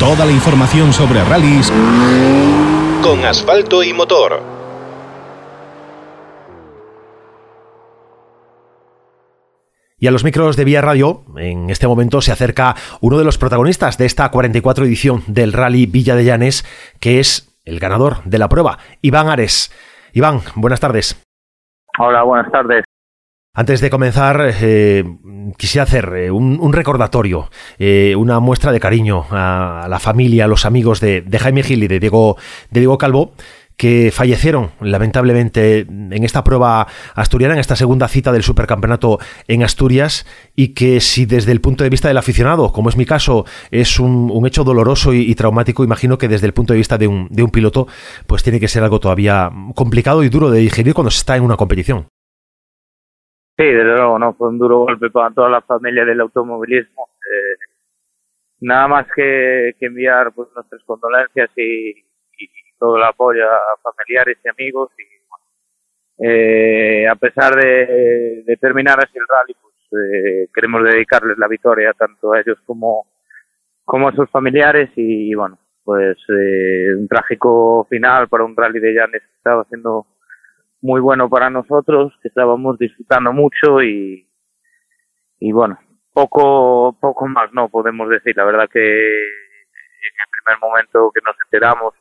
Toda la información sobre rallies con asfalto y motor. Y a los micros de Vía Radio, en este momento se acerca uno de los protagonistas de esta 44 edición del Rally Villa de Llanes, que es el ganador de la prueba, Iván Ares. Iván, buenas tardes. Hola, buenas tardes. Antes de comenzar, eh, quisiera hacer eh, un, recordatorio, eh, una muestra de cariño a, la familia, a los amigos de, Jaime Gil y de Diego, de Diego Calvo, que fallecieron lamentablemente en esta prueba asturiana, en esta segunda cita del supercampeonato en Asturias, y que si desde el punto de vista del aficionado, como es mi caso, es un, hecho doloroso y, traumático, imagino que desde el punto de vista de un, de un piloto, pues tiene que ser algo todavía complicado y duro de digerir cuando se está en una competición. Sí, desde luego, ¿no? Fue un duro golpe para toda la familia del automovilismo. Eh, nada más que, enviar pues, nuestras condolencias y, todo el apoyo a familiares y amigos. Y, eh, a pesar de, terminar así el rally, pues eh, queremos dedicarles la victoria tanto a ellos como, como a sus familiares. Y, bueno, pues un trágico final para un rally de Llanes que estaba haciendo muy bueno para nosotros, que estábamos disfrutando mucho y, y bueno, poco, poco más no podemos decir. La verdad que en el primer momento que nos enteramos,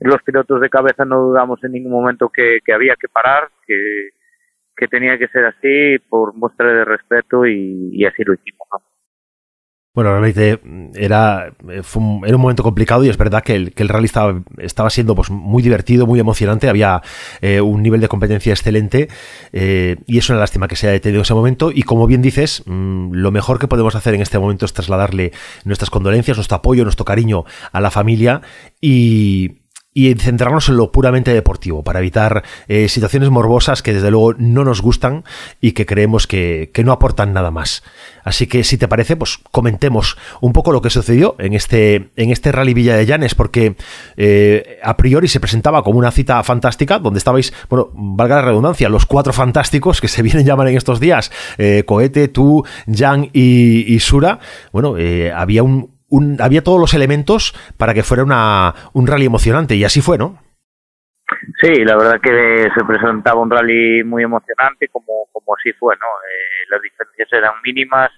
los pilotos de cabeza no dudamos en ningún momento que, había que parar, que, que tenía que ser así por muestra de respeto y, así lo hicimos. Bueno, realmente era, un, era un momento complicado y es verdad que el, que el rally estaba, estaba siendo pues, muy divertido, muy emocionante, había eh, un nivel de competencia excelente eh, y es una lástima que se haya detenido ese momento. Y como bien dices, mm, lo mejor que podemos hacer en este momento es trasladarle nuestras condolencias, nuestro apoyo, nuestro cariño a la familia y, y centrarnos en lo puramente deportivo, para evitar eh, situaciones morbosas que desde luego no nos gustan y que creemos que, no aportan nada más. Así que si te parece, pues comentemos un poco lo que sucedió en este, en este Rally Villa de Llanes, porque eh, a priori se presentaba como una cita fantástica, donde estabais, bueno, valga la redundancia, los cuatro fantásticos que se vienen llamar en estos días, eh, Cohete, tú, Jan y, y Sura. Bueno, había un, había todos los elementos para que fuera una, un rally emocionante y así fue, ¿no? Sí, la verdad que se presentaba un rally muy emocionante como, como así fue, ¿no? Eh, las diferencias eran mínimas.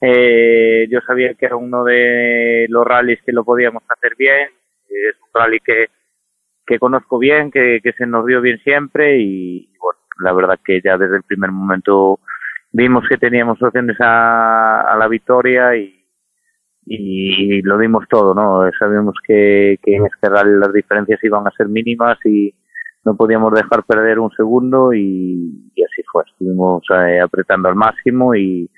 Eh, yo sabía que era uno de los rallies que lo podíamos hacer bien. Es un rally que, que conozco bien, que, que se nos dio bien siempre y, bueno, la verdad que ya desde el primer momento vimos que teníamos opciones a, a la victoria y, y lo dimos todo, ¿no? Sabíamos que, que en este rally las diferencias iban a ser mínimas y no podíamos dejar perder un segundo y, así fue. Estuvimos eh, apretando al máximo y,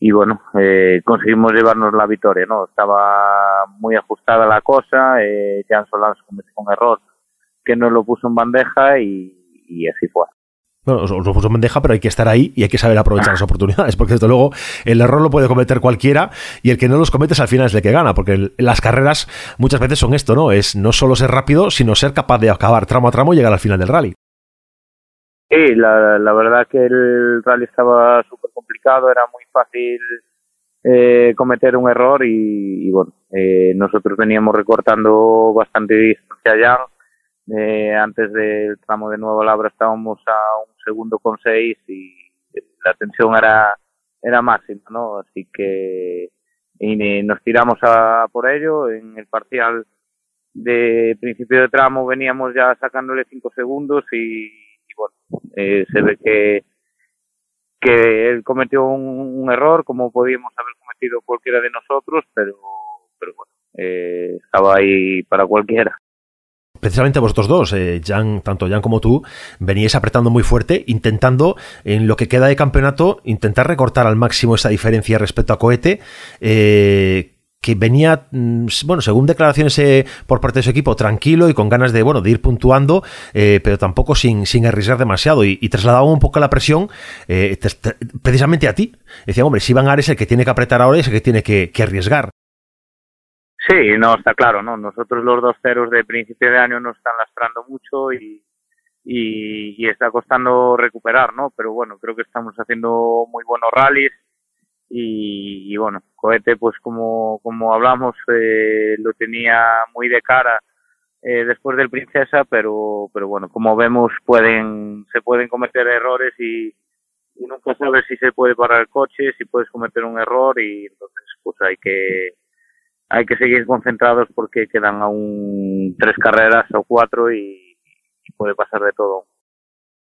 y bueno, eh, conseguimos llevarnos la victoria, ¿no? Estaba muy ajustada la cosa, eh, Jan Solans cometió un error que no lo puso en bandeja y, y así fue. Bueno, os, lo puso en bandeja, pero hay que estar ahí y hay que saber aprovechar las oportunidades, porque desde luego el error lo puede cometer cualquiera y el que no los cometes al final es el que gana, porque las carreras muchas veces son esto, ¿no? Es no solo ser rápido, sino ser capaz de acabar tramo a tramo y llegar al final del rally. Sí, la, la verdad que el rally estaba súper complicado, era muy fácil eh, cometer un error y, bueno, eh, nosotros veníamos recortando bastante distancia ya eh, antes del tramo de Nueva Labra estábamos a un segundo con seis y la tensión era, era máxima, ¿no? Así que y nos tiramos a por ello. En el parcial de principio de tramo veníamos ya sacándole cinco segundos y, bueno, eh, se ve que que él cometió un, error como podíamos haber cometido cualquiera de nosotros, pero, pero bueno, eh, estaba ahí para cualquiera precisamente vosotros dos, eh, Jan, tanto Jan como tú, veníais apretando muy fuerte, intentando, en lo que queda de campeonato, intentar recortar al máximo esa diferencia respecto a Cohete, eh, que venía, mm, bueno, según declaraciones eh, por parte de su equipo, tranquilo y con ganas de, bueno, de ir puntuando, pero tampoco sin, sin arriesgar demasiado. Y, trasladaba un poco la presión precisamente a ti. Decía, hombre, si Van Ares el que tiene que apretar ahora es el que tiene que arriesgar. Sí, no, está claro, ¿no? Nosotros los dos ceros de principio de año nos están lastrando mucho y, y, está costando recuperar, ¿no? Pero bueno, creo que estamos haciendo muy buenos rallies y, bueno, Cohete pues como, como hablamos eh, lo tenía muy de cara eh, después del Princesa, pero, pero bueno, como vemos pueden, se pueden cometer errores y, y nunca sabes si se puede parar el coche, si puedes cometer un error y entonces pues hay que hay que seguir concentrados porque quedan aún tres carreras o cuatro y, puede pasar de todo.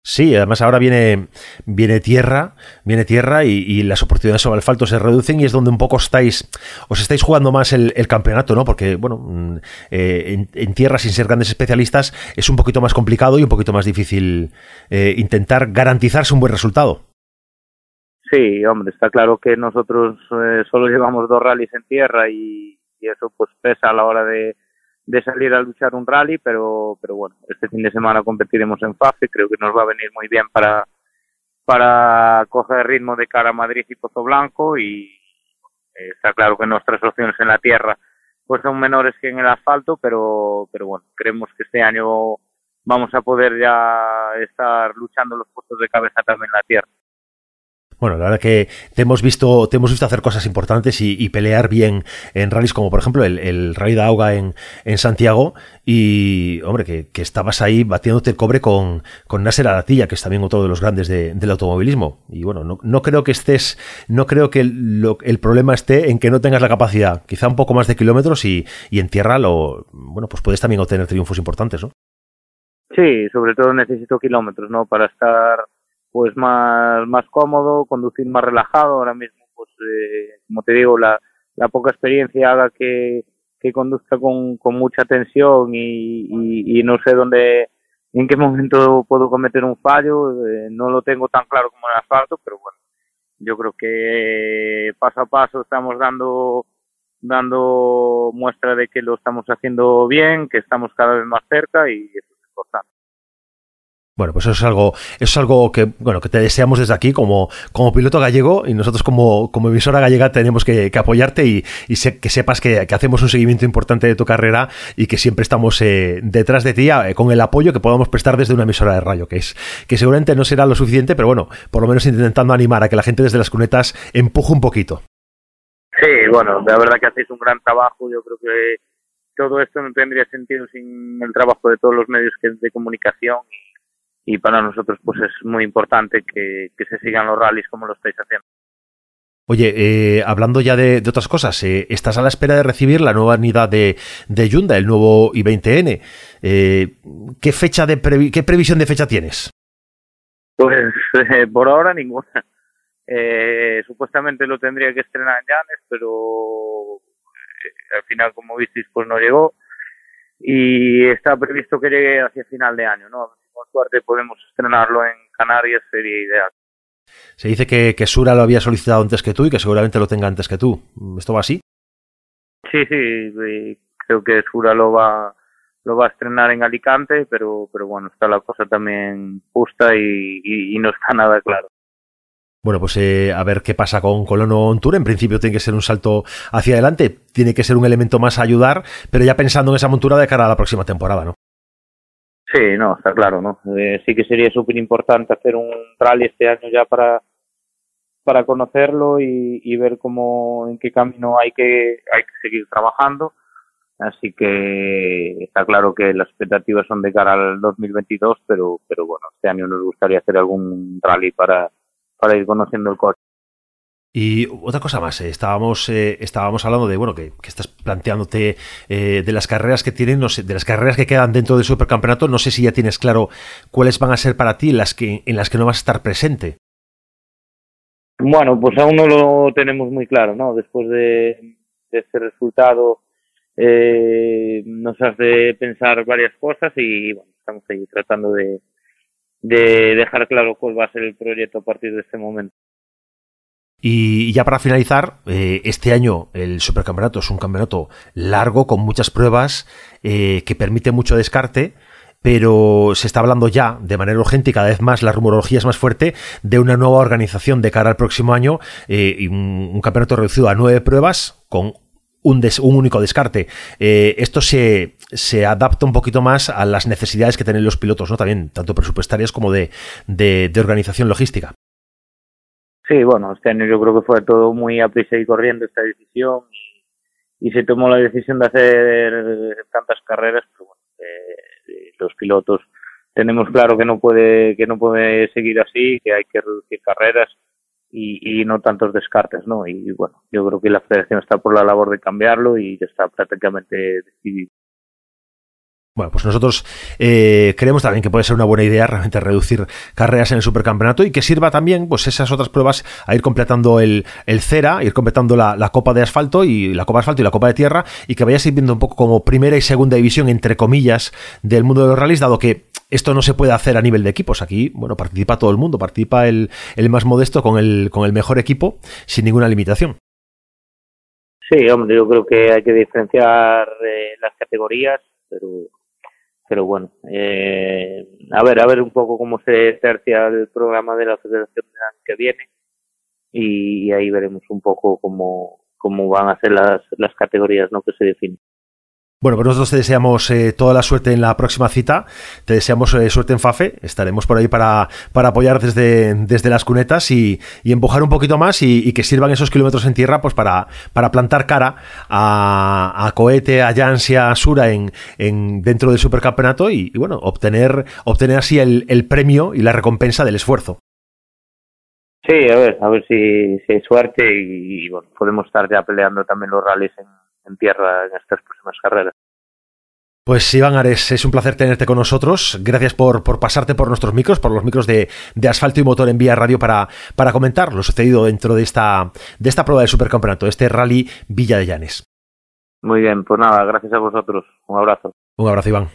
Sí, además ahora viene, viene tierra, viene tierra y, las oportunidades sobre asfalto se reducen y es donde un poco estáis, os estáis jugando más el, campeonato, ¿no? Porque, bueno, mm, eh, en, tierra sin ser grandes especialistas es un poquito más complicado y un poquito más difícil eh, intentar garantizarse un buen resultado. Sí, hombre, está claro que nosotros eh, solo llevamos dos rallies en tierra y, y eso pues pesa a la hora de, de salir a luchar un rally, pero, pero bueno, este fin de semana competiremos en FAFE, creo que nos va a venir muy bien para, para coger ritmo de cara a Madrid y Pozo Blanco y eh, está claro que nuestras opciones en la tierra pues son menores que en el asfalto, pero, pero bueno, creemos que este año vamos a poder ya estar luchando los puestos de cabeza también en la tierra. Bueno, la verdad que te hemos visto, te hemos visto hacer cosas importantes y, pelear bien en rallies como por ejemplo el, el Rally de Auga en, Santiago y, hombre, que, estabas ahí batiéndote el cobre con, con Nasser Aratilla, que es también otro de los grandes del automovilismo. Y bueno, no, no, creo que estés, no creo que el problema esté en que no tengas la capacidad, quizá un poco más de kilómetros y, y en tierra lo, bueno, pues puedes también obtener triunfos importantes, ¿no? Sí, sobre todo necesito kilómetros, ¿no? Para estar pues más, más cómodo, conducir más relajado. Ahora mismo, pues eh, como te digo, la, la poca experiencia haga que, que conduzca con, con mucha tensión y, y, no sé dónde, en qué momento puedo cometer un fallo. Eh, no lo tengo tan claro como el asfalto, pero bueno, yo creo que paso a paso estamos dando dando muestra de que lo estamos haciendo bien, que estamos cada vez más cerca y. Bueno, pues eso es algo, es algo que, bueno, que te deseamos desde aquí como, como piloto gallego y nosotros como, como emisora gallega tenemos que, apoyarte y, que sepas que, hacemos un seguimiento importante de tu carrera y que siempre estamos eh, detrás de ti eh, con el apoyo que podamos prestar desde una emisora de rayo, que es que seguramente no será lo suficiente, pero bueno, por lo menos intentando animar a que la gente desde las cunetas empuje un poquito. Sí, bueno, la verdad que hacéis un gran trabajo, yo creo que todo esto no tendría sentido sin el trabajo de todos los medios de comunicación y para nosotros pues es muy importante que, se sigan los rallies como lo estáis haciendo. Oye, eh, hablando ya de, otras cosas, eh, estás a la espera de recibir la nueva unidad de, de Hyundai, el nuevo i20N. Eh, ¿Qué fecha de qué previsión de fecha tienes? Pues por ahora ninguna. supuestamente lo tendría que estrenar en Llanes, pero al final, como visteis, pues no llegó. Y está previsto que llegue hacia final de año, ¿no? Con suerte podemos estrenarlo en Canarias, sería ideal. Se dice que, que, Sura lo había solicitado antes que tú y que seguramente lo tenga antes que tú. ¿Esto va así? Sí, sí, creo que Sura lo va lo va a estrenar en Alicante, pero pero bueno, está la cosa también justa y, no está nada claro. Bueno, pues eh, a ver qué pasa con Colono On Tour. En principio tiene que ser un salto hacia adelante, tiene que ser un elemento más a ayudar, pero ya pensando en esa montura de cara a la próxima temporada, ¿no? Sí, no, está claro, ¿no? Eh, sí que sería súper importante hacer un rally este año ya para para conocerlo y, ver cómo en qué camino hay que hay que seguir trabajando. Así que está claro que las expectativas son de cara al 2022, pero pero bueno, este año nos gustaría hacer algún rally para para ir conociendo el coche. Y otra cosa más, eh, estábamos, eh, estábamos hablando de, bueno, que, estás planteándote eh, de las carreras que tienen, no sé, de las carreras que quedan dentro del supercampeonato, no sé si ya tienes claro cuáles van a ser para ti las que, en las que no vas a estar presente. Bueno, pues aún no lo tenemos muy claro, ¿no? Después de, este resultado nos hace pensar varias cosas y bueno, estamos ahí tratando de, de dejar claro cuál va a ser el proyecto a partir de este momento. Y ya para finalizar, eh, este año el supercampeonato es un campeonato largo, con muchas pruebas, eh, que permite mucho descarte, pero se está hablando ya de manera urgente y cada vez más la rumorología es más fuerte de una nueva organización de cara al próximo año eh, y un, campeonato reducido a nueve pruebas con un, un único descarte. esto se, se, adapta un poquito más a las necesidades que tienen los pilotos, ¿no? También, tanto presupuestarias como de organización logística. Sí, bueno, este año yo creo que fue todo muy a prisa y corriendo esta decisión y, se tomó la decisión de hacer tantas carreras, pero bueno, eh, los pilotos tenemos claro que no puede que no puede seguir así, que hay que reducir carreras y, no tantos descartes, ¿no? Y bueno, yo creo que la federación está por la labor de cambiarlo y ya está prácticamente decidido. Bueno, pues nosotros eh, creemos también que puede ser una buena idea realmente reducir carreras en el supercampeonato y que sirva también, pues esas otras pruebas a ir completando el, el CERA, ir completando la, copa de asfalto y la copa de asfalto y la copa de tierra y que vayas viendo un poco como primera y segunda división, entre comillas, del mundo de los rallies, dado que esto no se puede hacer a nivel de equipos. Aquí, bueno, participa todo el mundo, participa el, el más modesto con el, con el mejor equipo sin ninguna limitación. Sí, hombre, yo creo que hay que diferenciar eh, las categorías, pero pero bueno, eh, a ver, a ver un poco cómo se tercia el programa de la federación del año que viene y, ahí veremos un poco cómo, cómo van a ser las, las categorías ¿no? que se definen. Bueno, pues nosotros te deseamos eh, toda la suerte en la próxima cita, te deseamos eh, suerte en FAFE, estaremos por ahí para, para apoyar desde, desde las cunetas y, empujar un poquito más y, que sirvan esos kilómetros en tierra pues para, para plantar cara a, a Cohete, a Jansia, a Sura en, en, dentro del supercampeonato y, bueno, obtener, obtener así el, el, premio y la recompensa del esfuerzo. Sí, a ver, a ver si, si hay suerte y, bueno, podemos estar ya peleando también los rallies en en tierra en estas próximas carreras. Pues Iván Ares, es un placer tenerte con nosotros. Gracias por, por pasarte por nuestros micros, por los micros de, de, asfalto y motor en vía radio para, para comentar lo sucedido dentro de esta, de esta prueba del supercampeonato, este rally Villa de Llanes. Muy bien, pues nada, gracias a vosotros. Un abrazo. Un abrazo, Iván.